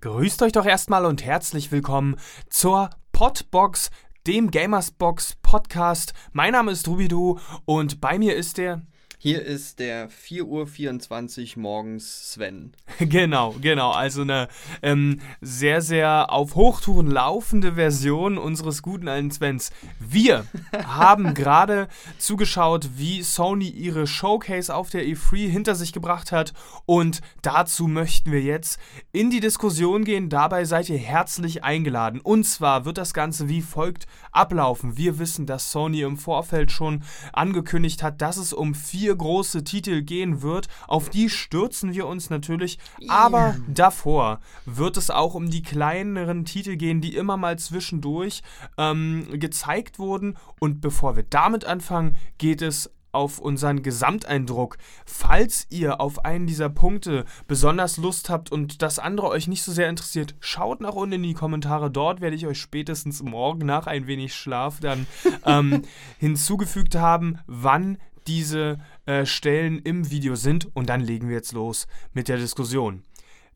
Grüßt euch doch erstmal und herzlich willkommen zur Podbox, dem Gamersbox Podcast. Mein Name ist Rubidu und bei mir ist der hier ist der 4.24 Uhr morgens Sven. genau, genau. Also eine ähm, sehr, sehr auf Hochtouren laufende Version unseres guten alten Svens. Wir haben gerade zugeschaut, wie Sony ihre Showcase auf der E3 hinter sich gebracht hat. Und dazu möchten wir jetzt in die Diskussion gehen. Dabei seid ihr herzlich eingeladen. Und zwar wird das Ganze wie folgt ablaufen. Wir wissen, dass Sony im Vorfeld schon angekündigt hat, dass es um vier vier große Titel gehen wird. Auf die stürzen wir uns natürlich. Aber davor wird es auch um die kleineren Titel gehen, die immer mal zwischendurch ähm, gezeigt wurden. Und bevor wir damit anfangen, geht es auf unseren Gesamteindruck. Falls ihr auf einen dieser Punkte besonders Lust habt und das andere euch nicht so sehr interessiert, schaut nach unten in die Kommentare. Dort werde ich euch spätestens morgen nach ein wenig Schlaf dann ähm, hinzugefügt haben, wann diese äh, Stellen im Video sind. Und dann legen wir jetzt los mit der Diskussion.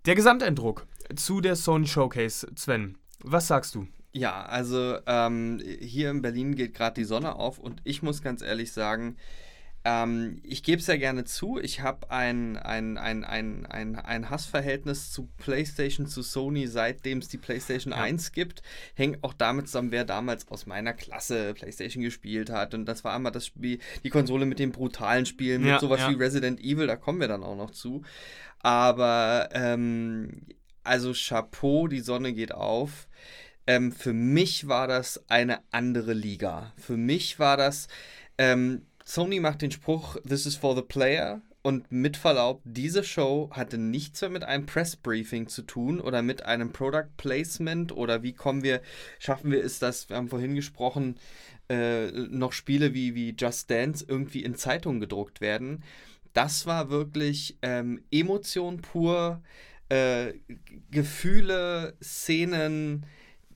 Der Gesamteindruck zu der Sony Showcase, Sven. Was sagst du? Ja, also ähm, hier in Berlin geht gerade die Sonne auf und ich muss ganz ehrlich sagen, ähm, ich gebe es ja gerne zu, ich habe ein, ein, ein, ein, ein, ein Hassverhältnis zu PlayStation, zu Sony, seitdem es die PlayStation ja. 1 gibt. Hängt auch damit zusammen, wer damals aus meiner Klasse PlayStation gespielt hat. Und das war immer das Spiel, die Konsole mit den brutalen Spielen, mit ja, sowas ja. wie Resident Evil, da kommen wir dann auch noch zu. Aber ähm, also Chapeau, die Sonne geht auf. Ähm, für mich war das eine andere Liga. Für mich war das. Ähm, Sony macht den Spruch, this is for the player. Und mit Verlaub, diese Show hatte nichts mehr mit einem Press-Briefing zu tun oder mit einem Product Placement oder wie kommen wir, schaffen wir es, dass, wir haben vorhin gesprochen, äh, noch Spiele wie, wie Just Dance irgendwie in Zeitungen gedruckt werden. Das war wirklich ähm, Emotion pur, äh, Gefühle, Szenen,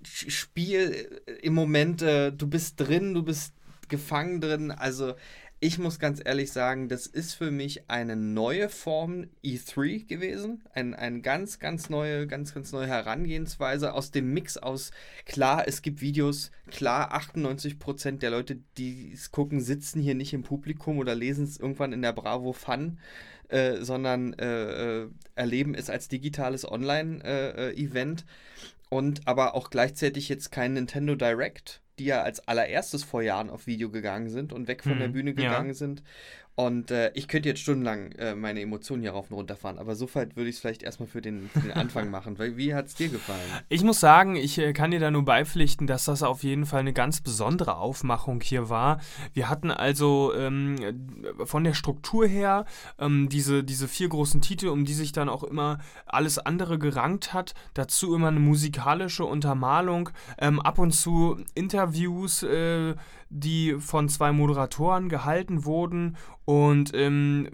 Spiel im Moment, äh, du bist drin, du bist gefangen drin. Also ich muss ganz ehrlich sagen, das ist für mich eine neue Form E3 gewesen. Ein, eine ganz, ganz neue, ganz, ganz neue Herangehensweise aus dem Mix aus, klar, es gibt Videos, klar, 98% der Leute, die es gucken, sitzen hier nicht im Publikum oder lesen es irgendwann in der Bravo Fun. Äh, sondern äh, äh erleben es als digitales Online-Event äh, äh und aber auch gleichzeitig jetzt kein Nintendo Direct, die ja als allererstes vor Jahren auf Video gegangen sind und weg von mhm, der Bühne gegangen ja. sind. Und äh, ich könnte jetzt stundenlang äh, meine Emotionen hier rauf und runter fahren, aber so weit würde ich es vielleicht erstmal für den, für den Anfang machen. Weil, wie hat es dir gefallen? Ich muss sagen, ich äh, kann dir da nur beipflichten, dass das auf jeden Fall eine ganz besondere Aufmachung hier war. Wir hatten also ähm, von der Struktur her ähm, diese, diese vier großen Titel, um die sich dann auch immer alles andere gerankt hat. Dazu immer eine musikalische Untermalung, ähm, ab und zu Interviews äh, die von zwei Moderatoren gehalten wurden. Und ähm,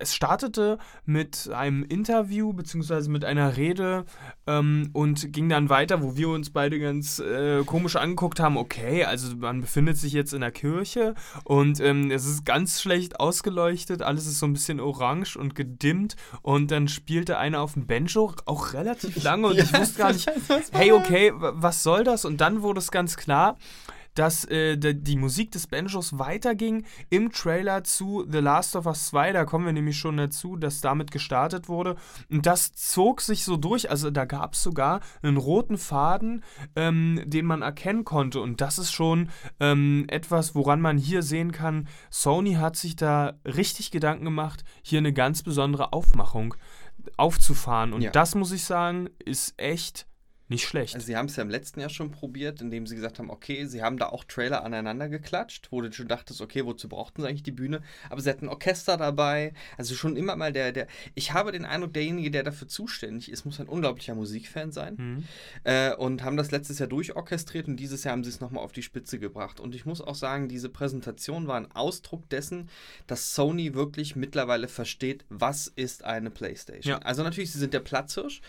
es startete mit einem Interview bzw. mit einer Rede ähm, und ging dann weiter, wo wir uns beide ganz äh, komisch angeguckt haben. Okay, also man befindet sich jetzt in der Kirche und ähm, es ist ganz schlecht ausgeleuchtet, alles ist so ein bisschen orange und gedimmt und dann spielte einer auf dem Banjo auch relativ lange und ja, ich wusste gar nicht, hey, okay, was soll das? Und dann wurde es ganz klar, dass äh, die Musik des Banjos weiterging im Trailer zu The Last of Us 2. Da kommen wir nämlich schon dazu, dass damit gestartet wurde. Und das zog sich so durch. Also da gab es sogar einen roten Faden, ähm, den man erkennen konnte. Und das ist schon ähm, etwas, woran man hier sehen kann, Sony hat sich da richtig Gedanken gemacht, hier eine ganz besondere Aufmachung aufzufahren. Und ja. das muss ich sagen, ist echt nicht schlecht. Also sie haben es ja im letzten Jahr schon probiert, indem sie gesagt haben, okay, sie haben da auch Trailer aneinander geklatscht, wo du schon dachtest, okay, wozu brauchten sie eigentlich die Bühne? Aber sie hatten ein Orchester dabei, also schon immer mal der, der, ich habe den Eindruck, derjenige, der dafür zuständig ist, muss ein unglaublicher Musikfan sein mhm. äh, und haben das letztes Jahr durchorchestriert und dieses Jahr haben sie es nochmal auf die Spitze gebracht. Und ich muss auch sagen, diese Präsentation war ein Ausdruck dessen, dass Sony wirklich mittlerweile versteht, was ist eine Playstation. Ja. Also natürlich, sie sind der Platzhirsch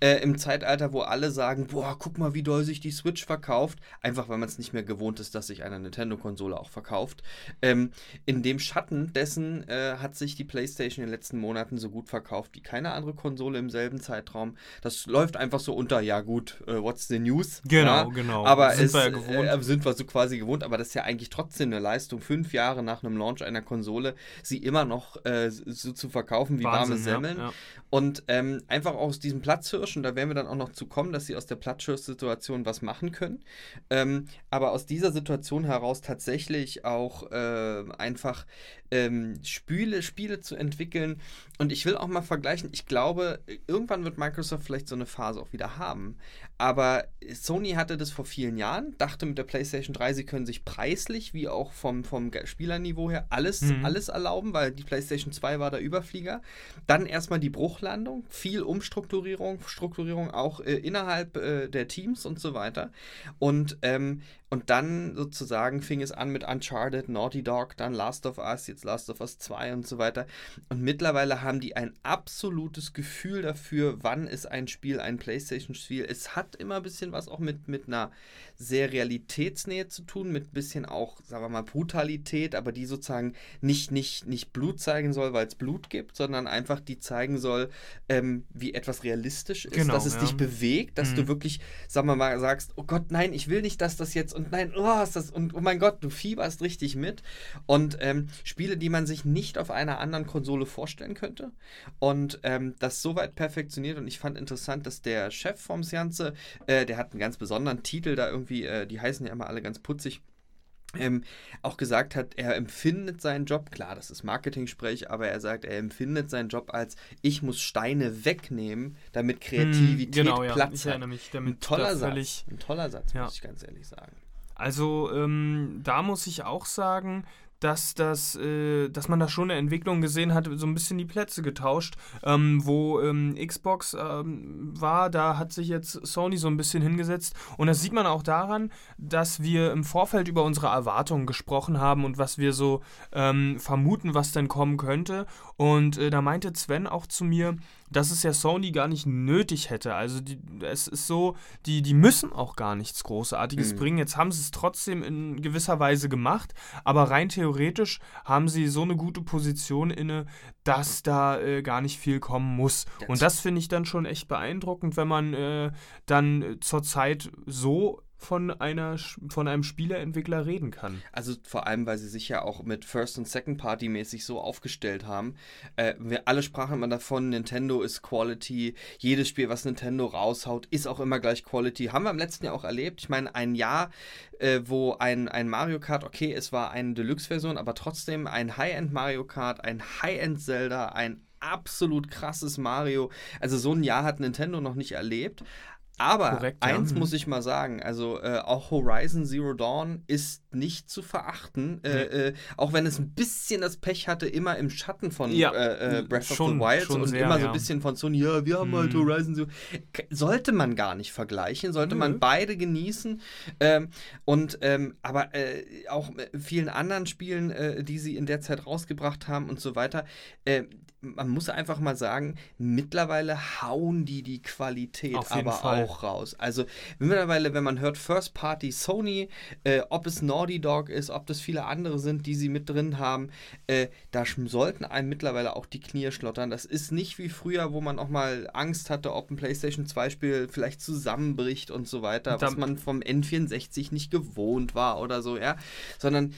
äh, im Zeitalter, wo alle sagen, sagen, boah, guck mal, wie doll sich die Switch verkauft, einfach weil man es nicht mehr gewohnt ist, dass sich eine Nintendo-Konsole auch verkauft. Ähm, in dem Schatten dessen äh, hat sich die PlayStation in den letzten Monaten so gut verkauft wie keine andere Konsole im selben Zeitraum. Das läuft einfach so unter, ja gut, uh, what's the news? Genau, ja, genau. Aber sind es, wir ja gewohnt. Äh, sind wir so quasi gewohnt, aber das ist ja eigentlich trotzdem eine Leistung, fünf Jahre nach einem Launch einer Konsole, sie immer noch äh, so zu verkaufen wie Wahnsinn, warme Semmeln. Ja. Und ähm, einfach aus diesem Platzhirsch, und da werden wir dann auch noch zu kommen, dass sie aus der Platzhirsch-Situation was machen können. Ähm, aber aus dieser Situation heraus tatsächlich auch äh, einfach ähm, Spiele, Spiele zu entwickeln. Und ich will auch mal vergleichen, ich glaube, irgendwann wird Microsoft vielleicht so eine Phase auch wieder haben. Aber Sony hatte das vor vielen Jahren, dachte mit der PlayStation 3, sie können sich preislich wie auch vom, vom Spielerniveau her alles, mhm. alles erlauben, weil die PlayStation 2 war der Überflieger. Dann erstmal die Bruchlandung, viel Umstrukturierung, Strukturierung auch äh, innerhalb äh, der Teams und so weiter. Und ähm, und dann sozusagen fing es an mit Uncharted, Naughty Dog, dann Last of Us, jetzt Last of Us 2 und so weiter. Und mittlerweile haben die ein absolutes Gefühl dafür, wann ist ein Spiel ein PlayStation-Spiel. Es hat immer ein bisschen was auch mit, mit einer sehr Realitätsnähe zu tun, mit ein bisschen auch, sagen wir mal, Brutalität, aber die sozusagen nicht, nicht, nicht Blut zeigen soll, weil es Blut gibt, sondern einfach die zeigen soll, ähm, wie etwas realistisch ist, genau, dass es ja. dich bewegt, dass mhm. du wirklich, sagen wir mal, sagst, oh Gott, nein, ich will nicht, dass das jetzt und nein, oh, ist das und oh mein Gott, du fieberst richtig mit. Und ähm, Spiele, die man sich nicht auf einer anderen Konsole vorstellen könnte. Und ähm, das soweit perfektioniert. Und ich fand interessant, dass der Chef vom Seance, äh, der hat einen ganz besonderen Titel da irgendwie, äh, die heißen ja immer alle ganz putzig. Ähm, auch gesagt hat, er empfindet seinen Job, klar, das ist Marketing-Sprech, aber er sagt, er empfindet seinen Job als, ich muss Steine wegnehmen, damit Kreativität hm, genau, Platz ja. hat. Mich, ein toller Satz, ein toller Satz, ja. muss ich ganz ehrlich sagen. Also ähm, da muss ich auch sagen, dass, das, äh, dass man da schon eine Entwicklung gesehen hat, so ein bisschen die Plätze getauscht. Ähm, wo ähm, Xbox ähm, war, da hat sich jetzt Sony so ein bisschen hingesetzt. Und das sieht man auch daran, dass wir im Vorfeld über unsere Erwartungen gesprochen haben und was wir so ähm, vermuten, was denn kommen könnte. Und äh, da meinte Sven auch zu mir, dass es ja Sony gar nicht nötig hätte. Also die, es ist so, die, die müssen auch gar nichts Großartiges mhm. bringen. Jetzt haben sie es trotzdem in gewisser Weise gemacht, aber rein theoretisch haben sie so eine gute Position inne, dass da äh, gar nicht viel kommen muss. Das Und das finde ich dann schon echt beeindruckend, wenn man äh, dann äh, zurzeit so von, einer, von einem Spieleentwickler reden kann. Also vor allem, weil sie sich ja auch mit First- und Second-Party-mäßig so aufgestellt haben. Äh, wir alle sprachen immer davon, Nintendo ist Quality. Jedes Spiel, was Nintendo raushaut, ist auch immer gleich Quality. Haben wir im letzten Jahr auch erlebt. Ich meine, ein Jahr, äh, wo ein, ein Mario Kart, okay, es war eine Deluxe-Version, aber trotzdem ein High-End Mario Kart, ein High-End Zelda, ein absolut krasses Mario. Also so ein Jahr hat Nintendo noch nicht erlebt. Aber Korrekt, eins ja. muss ich mal sagen, also äh, auch Horizon Zero Dawn ist nicht zu verachten, äh, nee. äh, auch wenn es ein bisschen das Pech hatte, immer im Schatten von ja. Äh, äh, Breath schon, of the Wild und sehr, immer so ein bisschen von Sony, ja, wir haben hm. halt mhm. Horizon Zero. Sollte man gar nicht vergleichen, sollte mhm. man beide genießen. Ähm, und ähm, aber äh, auch vielen anderen Spielen, die sie in der Zeit rausgebracht haben und so weiter, man muss einfach mal sagen, mittlerweile hauen die die Qualität aber Fall. auch raus. Also mittlerweile, wenn man hört First Party Sony, äh, ob es Naughty Dog ist, ob das viele andere sind, die sie mit drin haben, äh, da sollten einem mittlerweile auch die Knie schlottern. Das ist nicht wie früher, wo man auch mal Angst hatte, ob ein PlayStation 2 Spiel vielleicht zusammenbricht und so weiter, was man vom N64 nicht gewohnt war oder so, ja, sondern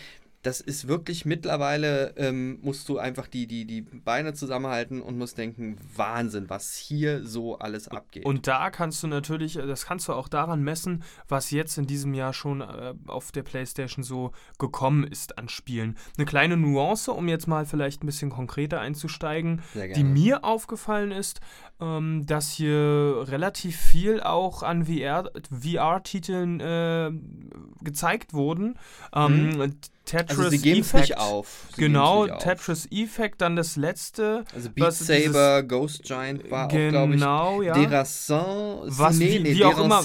das ist wirklich mittlerweile, ähm, musst du einfach die, die, die Beine zusammenhalten und musst denken, Wahnsinn, was hier so alles abgeht. Und da kannst du natürlich, äh, das kannst du auch daran messen, was jetzt in diesem Jahr schon äh, auf der PlayStation so gekommen ist an Spielen. Eine kleine Nuance, um jetzt mal vielleicht ein bisschen konkreter einzusteigen, die mir aufgefallen ist, ähm, dass hier relativ viel auch an VR-Titeln VR äh, gezeigt wurden. Ähm, mhm. Tetris also sie geben Effect. nicht auf. Sie genau, nicht auf. Tetris Effect, dann das letzte. Also Beat Saber, Ghost Giant war genau, auch, glaube ich. Genau, ja. Derassin, was, Cine, wie, nee, wie, auch immer,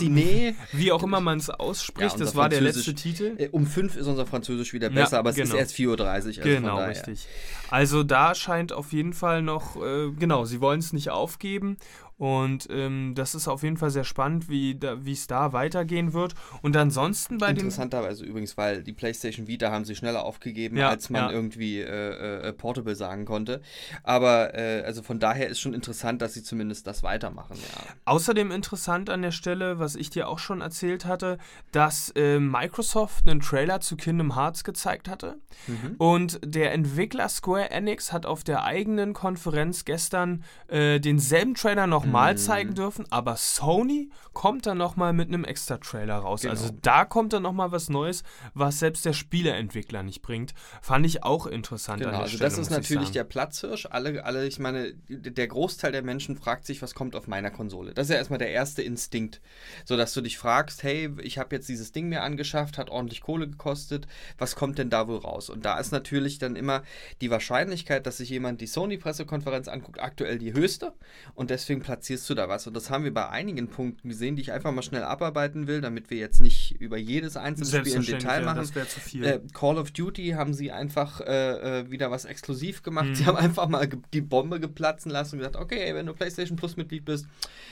wie auch immer man es ausspricht, ja, das war der letzte Titel. Äh, um 5 ist unser Französisch wieder besser, ja, aber es genau. ist erst 4.30 Uhr. Also genau, richtig. Also da scheint auf jeden Fall noch, äh, genau, sie wollen es nicht aufgeben Und ähm, das ist auf jeden Fall sehr spannend, wie es da weitergehen wird. Und ansonsten bei. Interessanterweise übrigens, weil die PlayStation Vita haben sie schneller aufgegeben, ja, als man ja. irgendwie äh, äh, Portable sagen konnte. Aber äh, also von daher ist schon interessant, dass sie zumindest das weitermachen. Ja. Außerdem interessant an der Stelle, was ich dir auch schon erzählt hatte, dass äh, Microsoft einen Trailer zu Kingdom Hearts gezeigt hatte. Mhm. Und der Entwickler Square Enix hat auf der eigenen Konferenz gestern äh, denselben Trailer nochmal mhm. Zeigen dürfen, aber Sony kommt dann nochmal mit einem extra Trailer raus. Genau. Also da kommt dann nochmal was Neues, was selbst der Spieleentwickler nicht bringt. Fand ich auch interessant. Genau, also Stelle, das ist natürlich der Platzhirsch. Alle, alle, ich meine, der Großteil der Menschen fragt sich, was kommt auf meiner Konsole. Das ist ja erstmal der erste Instinkt. So dass du dich fragst, hey, ich habe jetzt dieses Ding mir angeschafft, hat ordentlich Kohle gekostet, was kommt denn da wohl raus? Und da ist natürlich dann immer die Wahrscheinlichkeit, dass sich jemand die Sony-Pressekonferenz anguckt, aktuell die höchste und deswegen platzierst du da was. Und das haben wir bei einigen Punkten gesehen, die ich einfach mal schnell abarbeiten will, damit wir jetzt nicht über jedes einzelne Spiel im Detail machen. das zu viel. Äh, Call of Duty haben sie einfach äh, äh wieder was exklusiv gemacht. Mhm. Sie haben einfach mal die Bombe geplatzen lassen und gesagt, okay, wenn du PlayStation Plus Mitglied bist,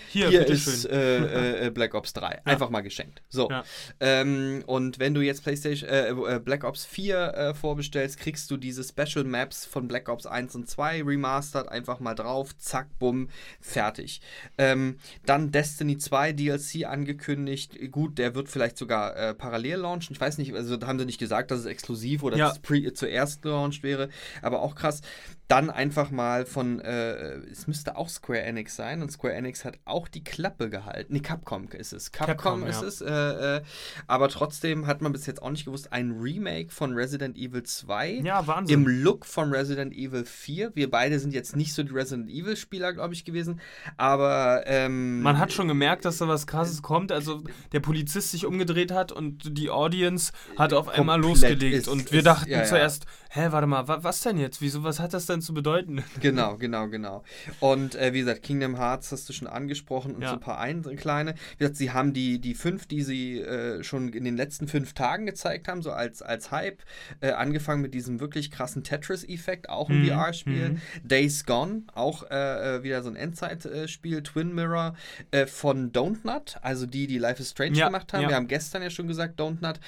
hier, hier ist äh, äh, Black Ops 3. Ja. Einfach mal geschenkt. So. Ja. Ähm, und wenn du jetzt PlayStation äh, Black Ops 4 vorbestellst, kriegst du diese Special Maps von Black Ops 1 und 2 remastered einfach mal drauf, zack, bumm, fertig. Ähm, dann Destiny 2 DLC angekündigt. Gut, der wird vielleicht sogar äh, parallel launchen. Ich weiß nicht, also haben sie nicht gesagt, dass es exklusiv oder ja. zuerst gelauncht wäre, aber auch krass. Dann einfach mal von, äh, es müsste auch Square Enix sein und Square Enix hat auch die Klappe gehalten. Nee, Capcom ist es. Capcom, Capcom ist ja. es. Äh, äh, aber trotzdem hat man bis jetzt auch nicht gewusst, ein Remake von Resident Evil 2 ja, Wahnsinn. im Look von Resident Evil 4. Wir beide sind jetzt nicht so die Resident Evil Spieler, glaube ich, gewesen, aber ähm, man hat schon gemerkt, dass da was Krasses kommt. Also der Polizist sich umgedreht hat und die Audience hat auf einmal losgelegt ist, und wir ist, dachten ja, zuerst, hä, warte mal, was denn jetzt? Wieso, was hat das denn zu bedeuten? Genau, genau, genau. Und äh, wie gesagt, Kingdom Hearts hast du schon angesprochen und ja. so ein paar ein, kleine. Wie gesagt, sie haben die, die fünf, die sie äh, schon in den letzten fünf Tagen gezeigt haben, so als, als Hype, äh, angefangen mit diesem wirklich krassen Tetris-Effekt, auch ein mhm. VR-Spiel. Mhm. Days Gone, auch äh, äh, wieder so ein Endzeit-Spiel. Twin Mirror äh, von Don't Nut, also die, die Life is Strange ja, gemacht haben. Ja. Wir haben gestern ja schon gesagt, Don't Nut,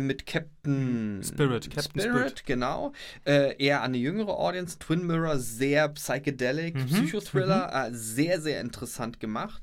mit Captain Spirit. Captain Spirit, Spirit. genau. eher an eine jüngere Audience. Twin Mirror, sehr psychedelic, mhm. Psychothriller, mhm. sehr, sehr interessant gemacht.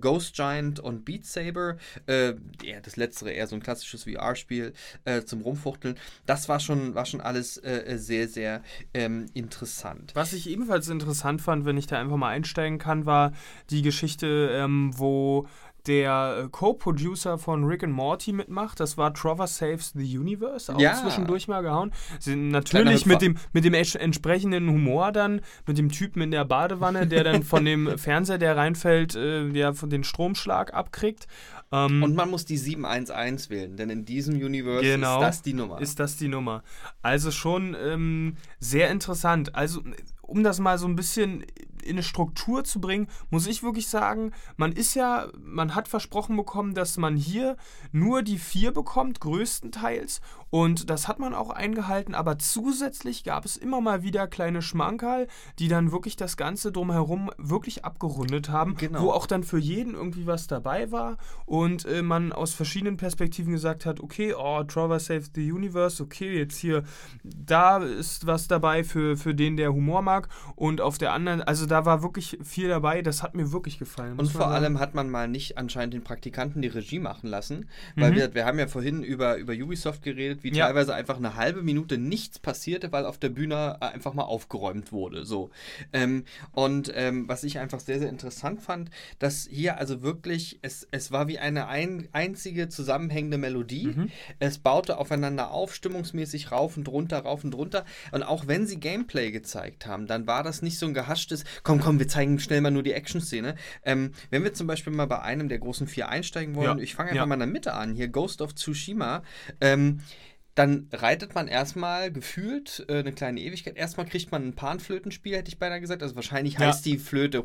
Ghost Giant und Beat Saber, äh, ja, das letztere eher so ein klassisches VR-Spiel äh, zum Rumfuchteln. Das war schon, war schon alles äh, sehr, sehr ähm, interessant. Was ich ebenfalls interessant fand, wenn ich da einfach mal einsteigen kann, war die Geschichte, ähm, wo der äh, Co-Producer von Rick and Morty mitmacht. Das war Trover Saves the Universe, auch ja. zwischendurch mal gehauen. Sind natürlich mit dem, mit dem entsprechenden Humor dann, mit dem Typen in der Badewanne, der dann von dem Fernseher, der reinfällt, äh, ja, von den Stromschlag abkriegt. Ähm, Und man muss die 711 wählen, denn in diesem Universe genau, ist das die Nummer. Ist das die Nummer. Also schon ähm, sehr interessant. Also um das mal so ein bisschen in eine Struktur zu bringen, muss ich wirklich sagen, man ist ja, man hat versprochen bekommen, dass man hier nur die vier bekommt, größtenteils. Und das hat man auch eingehalten, aber zusätzlich gab es immer mal wieder kleine Schmankerl, die dann wirklich das Ganze drumherum wirklich abgerundet haben, genau. wo auch dann für jeden irgendwie was dabei war und äh, man aus verschiedenen Perspektiven gesagt hat, okay, oh, Trover Saves the Universe, okay, jetzt hier, da ist was dabei für, für den, der Humor mag und auf der anderen, also da war wirklich viel dabei, das hat mir wirklich gefallen. Und vor allem hat man mal nicht anscheinend den Praktikanten die Regie machen lassen, weil mhm. wir, wir haben ja vorhin über, über Ubisoft geredet, wie ja. teilweise einfach eine halbe Minute nichts passierte, weil auf der Bühne einfach mal aufgeräumt wurde. So. Ähm, und ähm, was ich einfach sehr, sehr interessant fand, dass hier also wirklich, es, es war wie eine ein, einzige zusammenhängende Melodie. Mhm. Es baute aufeinander auf, stimmungsmäßig rauf und runter, rauf und runter. Und auch wenn sie Gameplay gezeigt haben, dann war das nicht so ein gehaschtes, komm, komm, wir zeigen schnell mal nur die Action-Szene. Ähm, wenn wir zum Beispiel mal bei einem der großen vier einsteigen wollen, ja. ich fange einfach ja. mal in der Mitte an, hier Ghost of Tsushima, ähm, dann reitet man erstmal gefühlt äh, eine kleine Ewigkeit. Erstmal kriegt man ein Panflötenspiel, hätte ich beinahe gesagt. Also wahrscheinlich ja. heißt die Flöte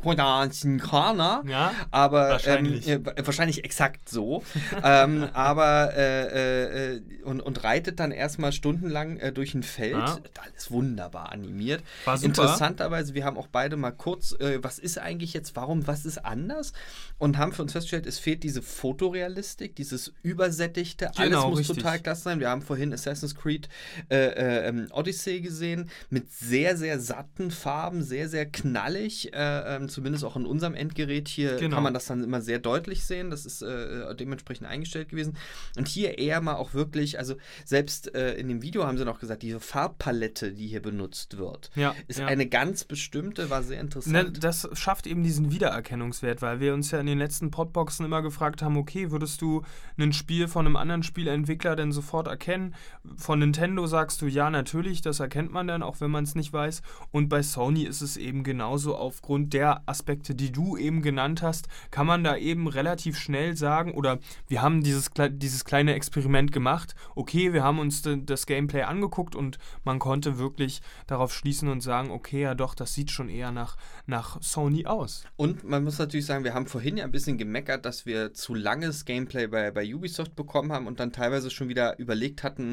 ja, aber wahrscheinlich, ähm, äh, wahrscheinlich exakt so. ähm, aber äh, äh, und, und reitet dann erstmal stundenlang äh, durch ein Feld. Ja. Alles wunderbar animiert. War super. Interessanterweise, wir haben auch beide mal kurz, äh, was ist eigentlich jetzt, warum, was ist anders? Und haben für uns festgestellt, es fehlt diese Fotorealistik, dieses übersättigte, genau, alles muss richtig. total klasse sein. Wir haben vorhin Assassin's Creed äh, äh, ähm, Odyssey gesehen, mit sehr, sehr satten Farben, sehr, sehr knallig, äh, ähm, zumindest auch in unserem Endgerät hier genau. kann man das dann immer sehr deutlich sehen, das ist äh, dementsprechend eingestellt gewesen. Und hier eher mal auch wirklich, also selbst äh, in dem Video haben sie noch gesagt, diese Farbpalette, die hier benutzt wird, ja, ist ja. eine ganz bestimmte, war sehr interessant. Ne, das schafft eben diesen Wiedererkennungswert, weil wir uns ja in den letzten Podboxen immer gefragt haben, okay, würdest du ein Spiel von einem anderen Spieleentwickler denn sofort erkennen? Von Nintendo sagst du, ja, natürlich, das erkennt man dann, auch wenn man es nicht weiß. Und bei Sony ist es eben genauso aufgrund der Aspekte, die du eben genannt hast, kann man da eben relativ schnell sagen, oder wir haben dieses, dieses kleine Experiment gemacht, okay, wir haben uns das Gameplay angeguckt und man konnte wirklich darauf schließen und sagen, okay, ja doch, das sieht schon eher nach, nach Sony aus. Und man muss natürlich sagen, wir haben vorhin ja ein bisschen gemeckert, dass wir zu langes Gameplay bei, bei Ubisoft bekommen haben und dann teilweise schon wieder überlegt hatten,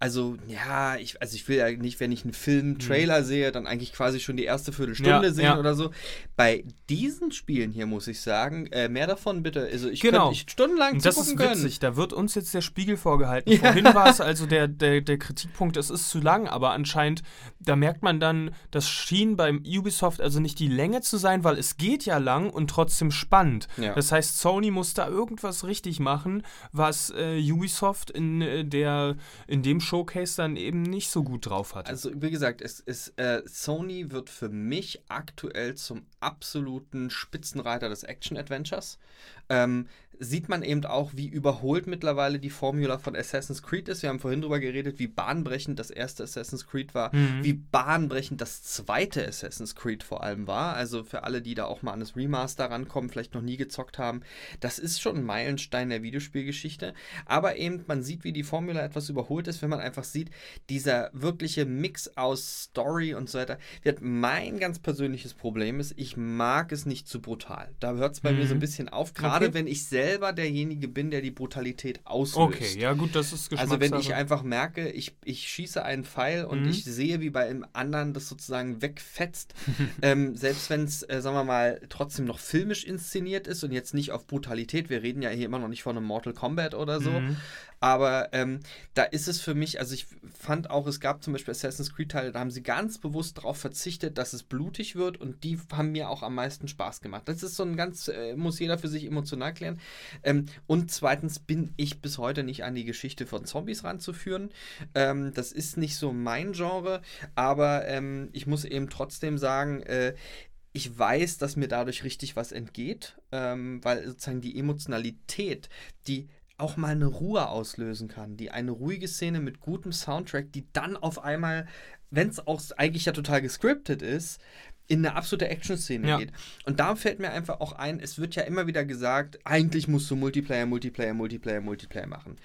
also ja, ich, also ich will ja nicht, wenn ich einen Film, mhm. Mhm. sehe, dann eigentlich quasi schon die erste Viertelstunde ja, sehen ja. oder so. Bei diesen Spielen hier muss ich sagen, äh, mehr davon bitte. Also ich genau. könnte ich stundenlang Und das ist witzig, können. da wird uns jetzt der Spiegel vorgehalten. Ja. Vorhin war es also der, der, der Kritikpunkt, es ist zu lang, aber anscheinend, da merkt man dann, das schien beim Ubisoft also nicht die Länge zu sein, weil es geht ja lang und trotzdem spannend. Ja. Das heißt, Sony muss da irgendwas richtig machen, was äh, Ubisoft in äh, der in dem Showcase dann eben nicht so gut drauf hat. Also wie gesagt, es ist äh, Sony wird für mich aktuell zum absoluten Spitzenreiter des Action Adventures. Ähm, sieht man eben auch, wie überholt mittlerweile die Formula von Assassin's Creed ist. Wir haben vorhin darüber geredet, wie bahnbrechend das erste Assassin's Creed war, mhm. wie bahnbrechend das zweite Assassin's Creed vor allem war. Also für alle, die da auch mal an das Remaster rankommen, vielleicht noch nie gezockt haben, das ist schon ein Meilenstein der Videospielgeschichte. Aber eben, man sieht, wie die Formula etwas überholt ist, wenn man einfach sieht, dieser wirkliche Mix aus Story und so weiter. Mein ganz persönliches Problem ist, ich mag es nicht zu brutal. Da hört es bei mhm. mir so ein mhm. bisschen auf, gerade okay. wenn ich selbst selber derjenige bin, der die Brutalität auslöst. Okay, ja gut, das ist Also wenn ich einfach merke, ich, ich schieße einen Pfeil und mhm. ich sehe, wie bei einem anderen das sozusagen wegfetzt, ähm, selbst wenn es, äh, sagen wir mal, trotzdem noch filmisch inszeniert ist und jetzt nicht auf Brutalität, wir reden ja hier immer noch nicht von einem Mortal Kombat oder so, mhm. Aber ähm, da ist es für mich, also ich fand auch, es gab zum Beispiel Assassin's Creed-Teile, da haben sie ganz bewusst darauf verzichtet, dass es blutig wird und die haben mir auch am meisten Spaß gemacht. Das ist so ein ganz, äh, muss jeder für sich emotional klären. Ähm, und zweitens bin ich bis heute nicht an die Geschichte von Zombies ranzuführen. Ähm, das ist nicht so mein Genre, aber ähm, ich muss eben trotzdem sagen, äh, ich weiß, dass mir dadurch richtig was entgeht, ähm, weil sozusagen die Emotionalität, die auch mal eine Ruhe auslösen kann, die eine ruhige Szene mit gutem Soundtrack, die dann auf einmal, wenn es auch eigentlich ja total gescriptet ist, in eine absolute Action-Szene ja. geht. Und da fällt mir einfach auch ein, es wird ja immer wieder gesagt, eigentlich musst du Multiplayer, Multiplayer, Multiplayer, Multiplayer machen.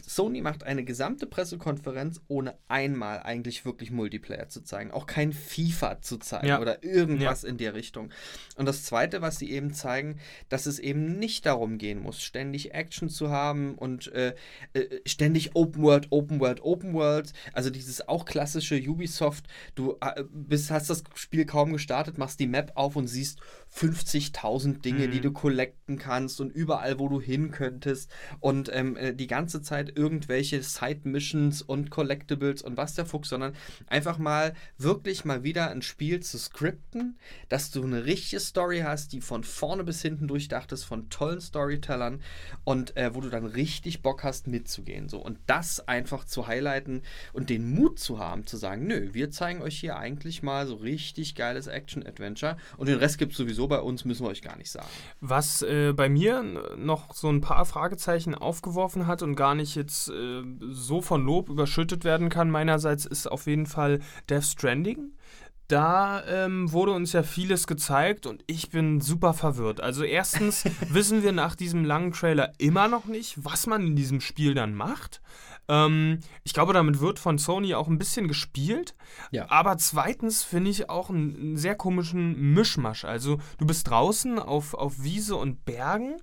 Sony macht eine gesamte Pressekonferenz, ohne einmal eigentlich wirklich Multiplayer zu zeigen. Auch kein FIFA zu zeigen ja. oder irgendwas ja. in der Richtung. Und das Zweite, was sie eben zeigen, dass es eben nicht darum gehen muss, ständig Action zu haben und äh, äh, ständig Open World, Open World, Open World. Also dieses auch klassische Ubisoft, du äh, bist, hast das Spiel kaum gestartet, machst die Map auf und siehst 50.000 Dinge, mhm. die du collecten kannst und überall, wo du hin könntest. Und ähm, äh, die ganze Zeit Zeit irgendwelche Side-Missions und Collectibles und was der Fuchs, sondern einfach mal wirklich mal wieder ein Spiel zu skripten, dass du eine richtige Story hast, die von vorne bis hinten durchdacht ist, von tollen Storytellern und äh, wo du dann richtig Bock hast mitzugehen. So. Und das einfach zu highlighten und den Mut zu haben, zu sagen, nö, wir zeigen euch hier eigentlich mal so richtig geiles Action-Adventure und den Rest gibt es sowieso bei uns, müssen wir euch gar nicht sagen. Was äh, bei mir noch so ein paar Fragezeichen aufgeworfen hat und gar nicht ich jetzt äh, so von Lob überschüttet werden kann, meinerseits ist auf jeden Fall Death Stranding. da ähm, wurde uns ja vieles gezeigt und ich bin super verwirrt. Also erstens wissen wir nach diesem langen Trailer immer noch nicht, was man in diesem Spiel dann macht. Ähm, ich glaube, damit wird von Sony auch ein bisschen gespielt. Ja. Aber zweitens finde ich auch einen, einen, sehr komischen Mischmasch. Also du bist draußen auf, auf Wiese und Bergen.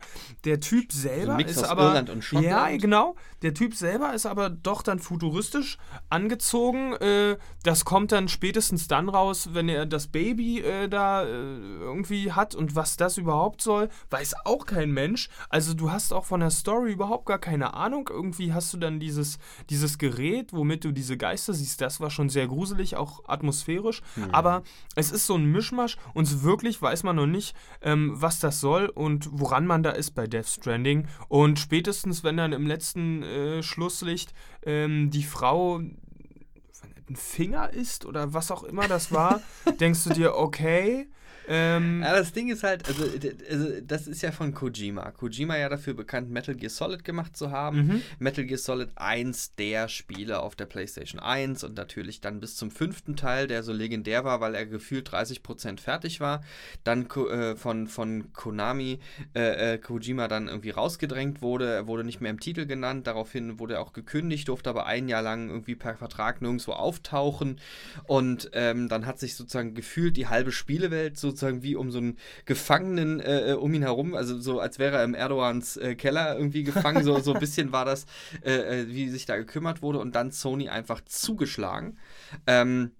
Der Typ selber Mix ist aber. Irland und Schottland. Ja, genau. Der Typ selber ist aber doch dann futuristisch angezogen. Äh, das kommt dann spätestens dann raus, wenn er das Baby äh, da äh, irgendwie hat und was das überhaupt soll, weiß auch kein Mensch. Also du hast auch von der Story überhaupt gar keine Ahnung. Irgendwie hast du dann dieses, dieses Gerät, womit du diese Geister siehst. Das war schon sehr gruselig, auch atmosphärisch. Aber es ist so ein Mischmasch und so wirklich weiß man noch nicht, ähm, was das soll und woran man da ist bei Death Stranding. Und spätestens, wenn dann im letzten äh, Schlusslicht ähm, die Frau ein Finger ist oder was auch immer das war, denkst du dir, okay. Ähm, Ja, das Ding ist halt, also, also das ist ja von Kojima. Kojima ja dafür bekannt, Metal Gear Solid gemacht zu haben. Mhm. Metal Gear Solid 1 der Spiele auf der PlayStation 1 und natürlich dann bis zum fünften Teil, der so legendär war, weil er gefühlt 30% fertig war. Dann äh, von, von Konami äh, äh, Kojima dann irgendwie rausgedrängt wurde. Er wurde nicht mehr im Titel genannt. Daraufhin wurde er auch gekündigt, durfte aber ein Jahr lang irgendwie per Vertrag nirgendwo auftauchen. Und ähm, dann hat sich sozusagen gefühlt die halbe Spielewelt sozusagen wie um so einen Gefangenen äh, äh, um ihn herum, also so als wäre er im Erdogans äh, Keller irgendwie gefangen. So, so ein bisschen war das, äh, äh, wie sich da gekümmert wurde. Und dann Sony einfach zugeschlagen. Ähm,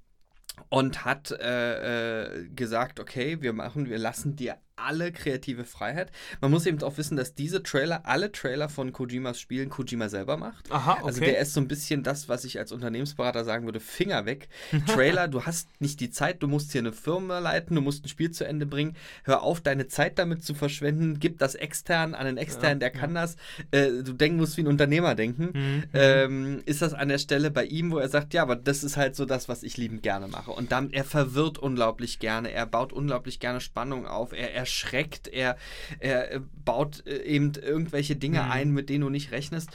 und hat äh, äh, gesagt, okay, wir machen, wir lassen dir alle kreative Freiheit. Man muss eben auch wissen, dass diese Trailer, alle Trailer von Kojimas Spielen Kojima selber macht. aha, okay. Also der ist so ein bisschen das, was ich als Unternehmensberater sagen würde, Finger weg. Trailer, du hast nicht die Zeit, du musst hier eine Firma leiten, du musst ein Spiel zu Ende bringen. Hör auf, deine Zeit damit zu verschwenden. Gib das extern an einen externen, der kann das. Äh, du denken musst wie ein Unternehmer denken. Mhm. Ähm, ist das an der Stelle bei ihm, wo er sagt, ja, aber das ist halt so das, was ich liebend gerne mache. Und dann, er verwirrt unglaublich gerne, er baut unglaublich gerne Spannung auf, er erschreckt, er, er baut äh, eben irgendwelche Dinge Mhm. ein, mit denen du nicht rechnest.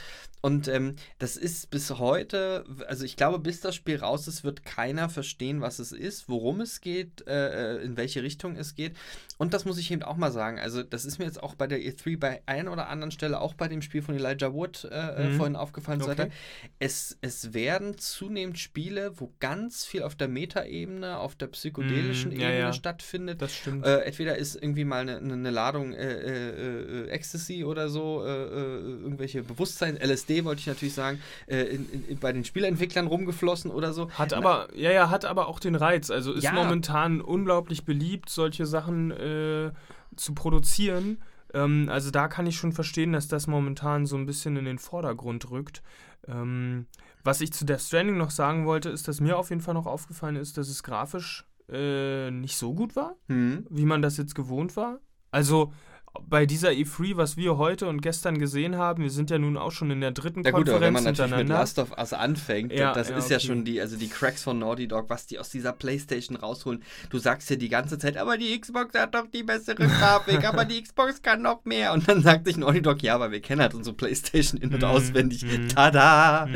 Und ähm, das ist bis heute, also ich glaube, bis das Spiel raus ist, wird keiner verstehen, was es ist, worum es geht, äh, äh, in welche Richtung es geht. Und das muss ich eben auch mal sagen. Also, das ist mir jetzt auch bei der E3 bei einer oder anderen Stelle, auch bei dem Spiel von Elijah Wood äh, Mhm. vorhin aufgefallen, Okay. Es, es werden zunehmend Spiele, wo ganz viel auf der Metaebene, auf der psychedelischen Mhm, ja, Ebene ja. stattfindet. das stimmt. Äh, entweder ist irgendwie mal eine, eine Ladung äh, äh, äh, Ecstasy oder so, äh, äh, irgendwelche Bewusstsein, LSD wollte ich natürlich sagen, äh, in, in, bei den Spieleentwicklern rumgeflossen oder so. Hat Na, aber, ja, ja, hat aber auch den Reiz. Also ist Ja. momentan unglaublich beliebt, solche Sachen äh, zu produzieren. Ähm, also da kann ich schon verstehen, dass das momentan so ein bisschen in den Vordergrund rückt. Ähm, was ich zu Death Stranding noch sagen wollte, ist, dass mir auf jeden Fall noch aufgefallen ist, dass es grafisch äh, nicht so gut war, Hm. wie man das jetzt gewohnt war. Also bei dieser E3, was wir heute und gestern gesehen haben, wir sind ja nun auch schon in der dritten Ja gut, aber wenn Konferenz man natürlich mit. Last of Us anfängt, Ja, das ja, ist ja okay. schon die, also die Cracks von Naughty Dog, was die aus dieser Playstation rausholen. Du sagst ja die ganze Zeit, aber die Xbox hat doch die bessere Grafik, aber die Xbox kann noch mehr. Und dann sagt sich Naughty Dog, ja, aber wir kennen halt unsere Playstation in- und Mhm, auswendig. mhm. Tada!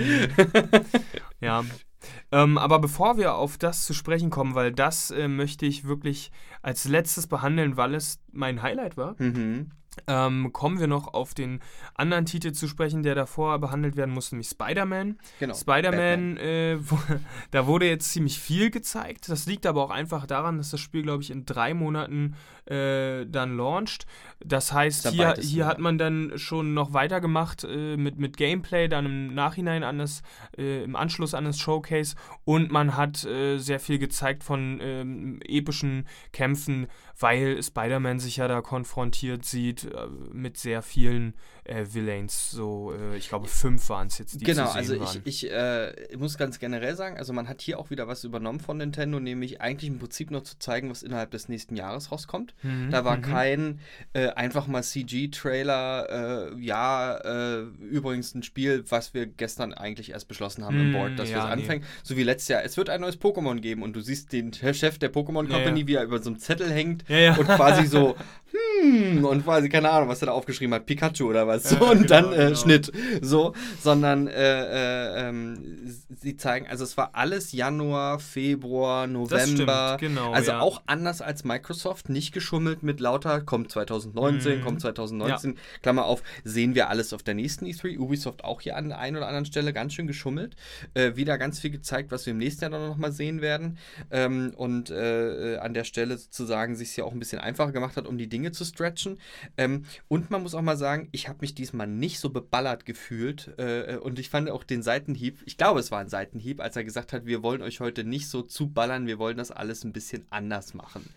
Ja. Ähm, aber bevor wir auf das zu sprechen kommen, weil das äh, möchte ich wirklich als letztes behandeln, weil es mein Highlight war, Mhm. Ähm, kommen wir noch auf den anderen Titel zu sprechen, der davor behandelt werden muss, nämlich Spider-Man. Genau. Spider-Man, äh, da wurde jetzt ziemlich viel gezeigt. Das liegt aber auch einfach daran, dass das Spiel, glaube ich, in drei Monaten äh, dann launcht. Das heißt, hier, hier hat man dann schon noch weitergemacht äh, mit, mit Gameplay, dann im Nachhinein an das, äh, im Anschluss an das Showcase und man hat äh, sehr viel gezeigt von ähm, epischen Kämpfen, weil Spider-Man sich ja da konfrontiert sieht äh, mit sehr vielen äh, Villains. So, äh, ich glaube, fünf waren es jetzt, die Genau, also ich, ich äh, muss ganz generell sagen, also man hat hier auch wieder was übernommen von Nintendo, nämlich eigentlich im Prinzip nur zu zeigen, was innerhalb des nächsten Jahres rauskommt. Mhm, Da war mhm. kein äh, einfach mal CG-Trailer, äh, ja, äh, übrigens ein Spiel, was wir gestern eigentlich erst beschlossen haben im Mm, Board, dass wir ja, es nee. anfangen. So wie letztes Jahr. Es wird ein neues Pokémon geben und du siehst den Chef der Pokémon Ja, Company, ja. wie er über so einem Zettel hängt Ja, ja. und quasi so, hm, und quasi, keine Ahnung, was er da aufgeschrieben hat, Pikachu oder was. So, und genau, dann äh, genau. Schnitt. So, sondern äh, äh, ähm, sie zeigen, also es war alles Januar, Februar, November. Stimmt, genau. Also ja. auch anders als Microsoft, nicht geschummelt mit lauter, kommt 2019, mhm. kommt 2019, ja. Klammer auf, sehen wir alles auf der nächsten E3. Ubisoft auch hier an der einen oder anderen Stelle ganz schön geschummelt. Äh, wieder ganz viel gezeigt, was wir im nächsten Jahr dann noch mal sehen werden. Ähm, und äh, an der Stelle sozusagen sich es ja auch ein bisschen einfacher gemacht hat, um die Dinge zu stretchen. Ähm, und man muss auch mal sagen, ich habe mich diesmal nicht so beballert gefühlt. Äh, und ich fand auch den Seitenhieb, ich glaube, es war ein Seitenhieb, als er gesagt hat, wir wollen euch heute nicht so zuballern, wir wollen das alles ein bisschen anders machen.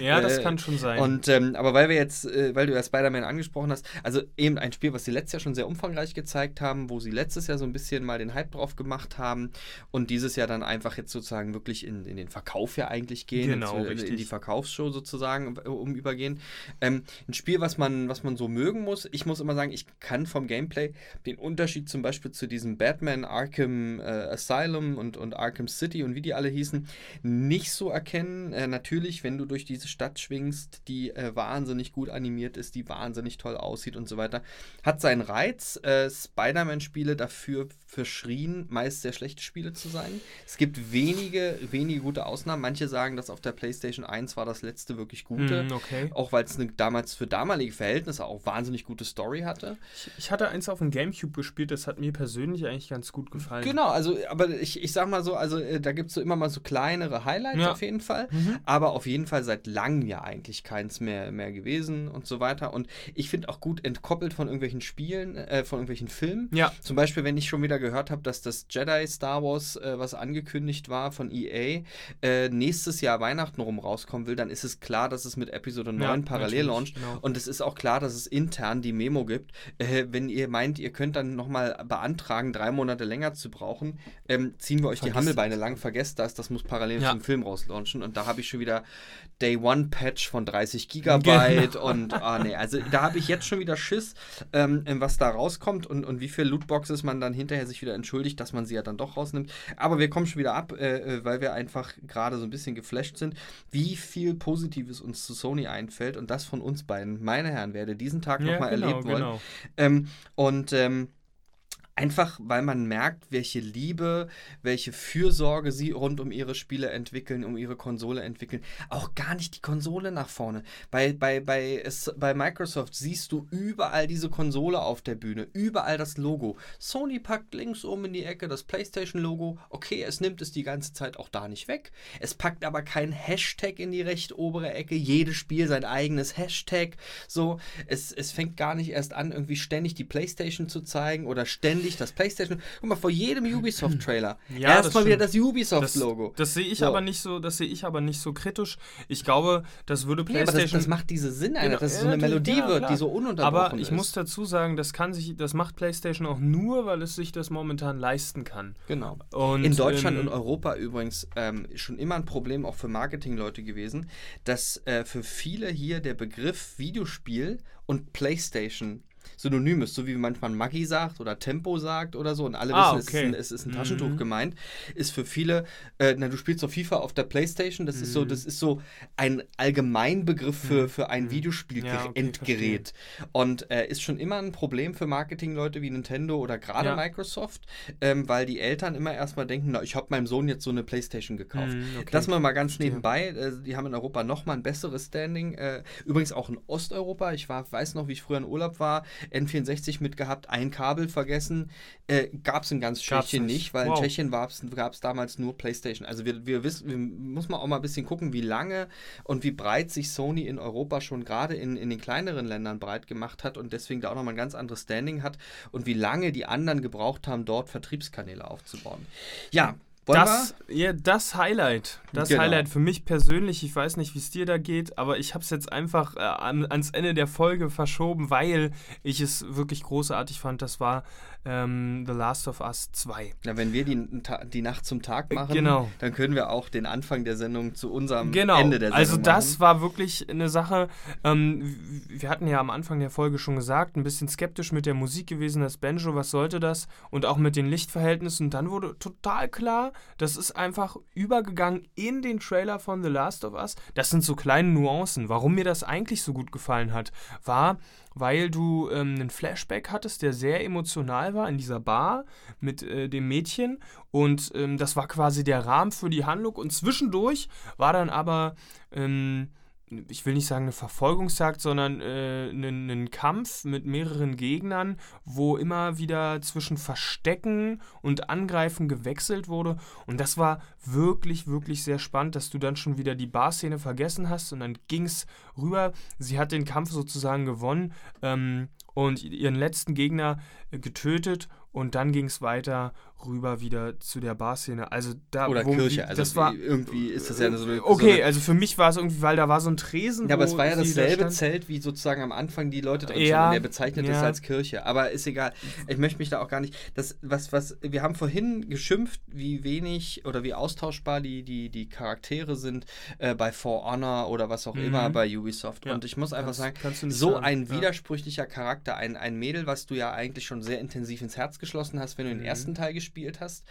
Ja, das äh, kann schon sein. Und ähm, aber weil wir jetzt, äh, weil du ja Spider-Man angesprochen hast, also eben ein Spiel, was sie letztes Jahr schon sehr umfangreich gezeigt haben, wo sie letztes Jahr so ein bisschen mal den Hype drauf gemacht haben und dieses Jahr dann einfach jetzt sozusagen wirklich in, in den Verkauf ja eigentlich gehen, genau, jetzt, in die Verkaufsshow sozusagen um übergehen. Ähm, ein Spiel, was man, was man so mögen muss. Ich muss immer sagen, ich kann vom Gameplay den Unterschied zum Beispiel zu diesem Batman Arkham äh, Asylum und, und Arkham City und wie die alle hießen, nicht so erkennen. Äh, natürlich, wenn du durch diese Stadt schwingst, die äh, wahnsinnig gut animiert ist, die wahnsinnig toll aussieht und so weiter, hat seinen Reiz. Äh, Spider-Man-Spiele dafür verschrien, meist sehr schlechte Spiele zu sein. Es gibt wenige, wenige gute Ausnahmen. Manche sagen, dass auf der PlayStation 1 war das letzte wirklich gute. Mm, okay. Auch weil es damals für damalige Verhältnisse auch wahnsinnig gute Story hatte. Ich, ich, hatte eins auf dem Gamecube gespielt, das hat mir persönlich eigentlich ganz gut gefallen. Genau, also, aber ich, ich sag mal so, also äh, da gibt es so immer mal so kleinere Highlights ja. auf jeden Fall. Mhm. Aber auf jeden Fall seit langem ja eigentlich keins mehr, mehr gewesen und so weiter. Und ich finde auch gut entkoppelt von irgendwelchen Spielen, äh, von irgendwelchen Filmen. Ja. Zum Beispiel, wenn ich schon wieder gehört habe, dass das Jedi Star Wars, äh, was angekündigt war von EA, äh, nächstes Jahr Weihnachten rum rauskommen will, dann ist es klar, dass es mit Episode 9 ja, parallel launcht. Genau. Und es ist auch klar, dass es intern die Memo gibt. Äh, wenn ihr meint, ihr könnt dann nochmal beantragen, drei Monate länger zu brauchen, ähm, ziehen wir euch Vergiss die Hammelbeine lang, vergesst das, das muss parallel ja. zum Film rauslaunchen. Und da habe ich schon wieder Day One Patch von 30 Gigabyte genau. und ah nee, also da habe ich jetzt schon wieder Schiss, ähm, was da rauskommt und, und wie viel Lootboxes man dann hinterher sich wieder entschuldigt, dass man sie ja dann doch rausnimmt. Aber wir kommen schon wieder ab, äh, äh weil wir einfach gerade so ein bisschen geflasht sind, wie viel Positives uns zu Sony einfällt und das von uns beiden. Meine Herren, werde diesen Tag ja, nochmal genau, erlebt wollen. Genau. Ähm, und ähm, Einfach weil man merkt, welche Liebe, welche Fürsorge sie rund um ihre Spiele entwickeln, um ihre Konsole entwickeln. Auch gar nicht die Konsole nach vorne. Bei, bei, bei, bei Microsoft siehst du überall diese Konsole auf der Bühne, überall das Logo. Sony packt links oben in die Ecke das PlayStation-Logo. Okay, es nimmt es die ganze Zeit auch da nicht weg. Es packt aber kein Hashtag in die recht obere Ecke. Jedes Spiel sein eigenes Hashtag. So, es, es fängt gar nicht erst an, irgendwie ständig die PlayStation zu zeigen oder ständig ich das PlayStation. Guck mal, vor jedem Ubisoft-Trailer. Ja, Erstmal wieder das Ubisoft-Logo. Das, das sehe ich so. aber nicht so, das sehe ich aber nicht so kritisch. Ich glaube, das würde PlayStation. Ja, das, das, macht diese Sinn, genau, dass es so eine Melodie ja, wird, die so ununterbrochen aber ist. Aber ich muss dazu sagen, das kann sich, das macht PlayStation auch nur, weil es sich das momentan leisten kann. Genau. Und in Deutschland und Europa übrigens ähm, schon immer ein Problem auch für Marketingleute gewesen, dass äh, für viele hier der Begriff Videospiel und PlayStation synonym ist, so wie manchmal Maggi sagt oder Tempo sagt oder so und alle ah, wissen, okay. es, ist ein, es ist ein Taschentuch mhm. gemeint, ist für viele, äh, na, du spielst doch FIFA auf der Playstation, das mhm. ist so, das ist so ein Allgemeinbegriff für, mhm. für ein mhm. Videospiel-Endgerät ja, okay, und äh, ist schon immer ein Problem für Marketingleute wie Nintendo oder gerade ja. Microsoft, ähm, weil die Eltern immer erstmal denken, na, ich habe meinem Sohn jetzt so eine Playstation gekauft. Mhm, okay. Das mal mal ganz nebenbei, äh, die haben in Europa nochmal ein besseres Standing, äh, übrigens auch in Osteuropa, ich war, weiß noch, wie ich früher in Urlaub war, N64 mitgehabt, ein Kabel vergessen. Äh, gab es in ganz Tschechien nicht. nicht, weil wow. in Tschechien gab es damals nur PlayStation. Also wir, wir wissen, wir, muss man auch mal ein bisschen gucken, wie lange und wie breit sich Sony in Europa schon gerade in, in den kleineren Ländern breit gemacht hat und deswegen da auch nochmal ein ganz anderes Standing hat und wie lange die anderen gebraucht haben, dort Vertriebskanäle aufzubauen. Ja, das, ja, das Highlight. Das genau. Highlight für mich persönlich, ich weiß nicht, wie es dir da geht, aber ich habe es jetzt einfach äh, ans Ende der Folge verschoben, weil ich es wirklich großartig fand. Das war ähm, The Last of Us 2. Ja, wenn wir die, die Nacht zum Tag machen, genau. dann können wir auch den Anfang der Sendung zu unserem genau. Ende der also Sendung Also das machen. war wirklich eine Sache, ähm, wir hatten ja am Anfang der Folge schon gesagt, ein bisschen skeptisch mit der Musik gewesen, das Banjo, was sollte das? Und auch mit den Lichtverhältnissen. Und dann wurde total klar, das ist einfach übergegangen in den Trailer von The Last of Us. Das sind so kleine Nuancen. Warum mir das eigentlich so gut gefallen hat, war, weil du ähm, einen Flashback hattest, der sehr emotional war in dieser Bar mit äh, dem Mädchen. Und ähm, das war quasi der Rahmen für die Handlung. Und zwischendurch war dann aber. Ähm, ich will nicht sagen eine Verfolgungsjagd, sondern äh, einen, einen, Kampf mit mehreren Gegnern, wo immer wieder zwischen Verstecken und Angreifen gewechselt wurde. Und das war wirklich, wirklich sehr spannend, dass du dann schon wieder die Barszene vergessen hast und dann ging es rüber. Sie hat den Kampf sozusagen gewonnen ähm, und ihren letzten Gegner äh, getötet und dann ging es weiter rüber wieder zu der Barszene. Also da Oder Kirche, also das war irgendwie ist das ja so eine Okay, so eine, also für mich war es irgendwie, weil da war so ein Tresen. Ja, aber es war ja da dasselbe stand. Zelt, wie sozusagen am Anfang die Leute drin Ja, der bezeichnet es ja. als Kirche. Aber ist egal. Ich möchte mich da auch gar nicht. Das, was, was, wir haben vorhin geschimpft, wie wenig oder wie austauschbar die, die, die Charaktere sind äh, bei For Honor oder was auch Mhm. immer bei Ubisoft. Ja, Und ich muss einfach kannst- sagen, kannst so sagen, ein widersprüchlicher Charakter, ein, ein Mädel, was du ja eigentlich schon sehr intensiv ins Herz geschlossen hast, wenn du den Mhm. ersten Teil gespielt hast.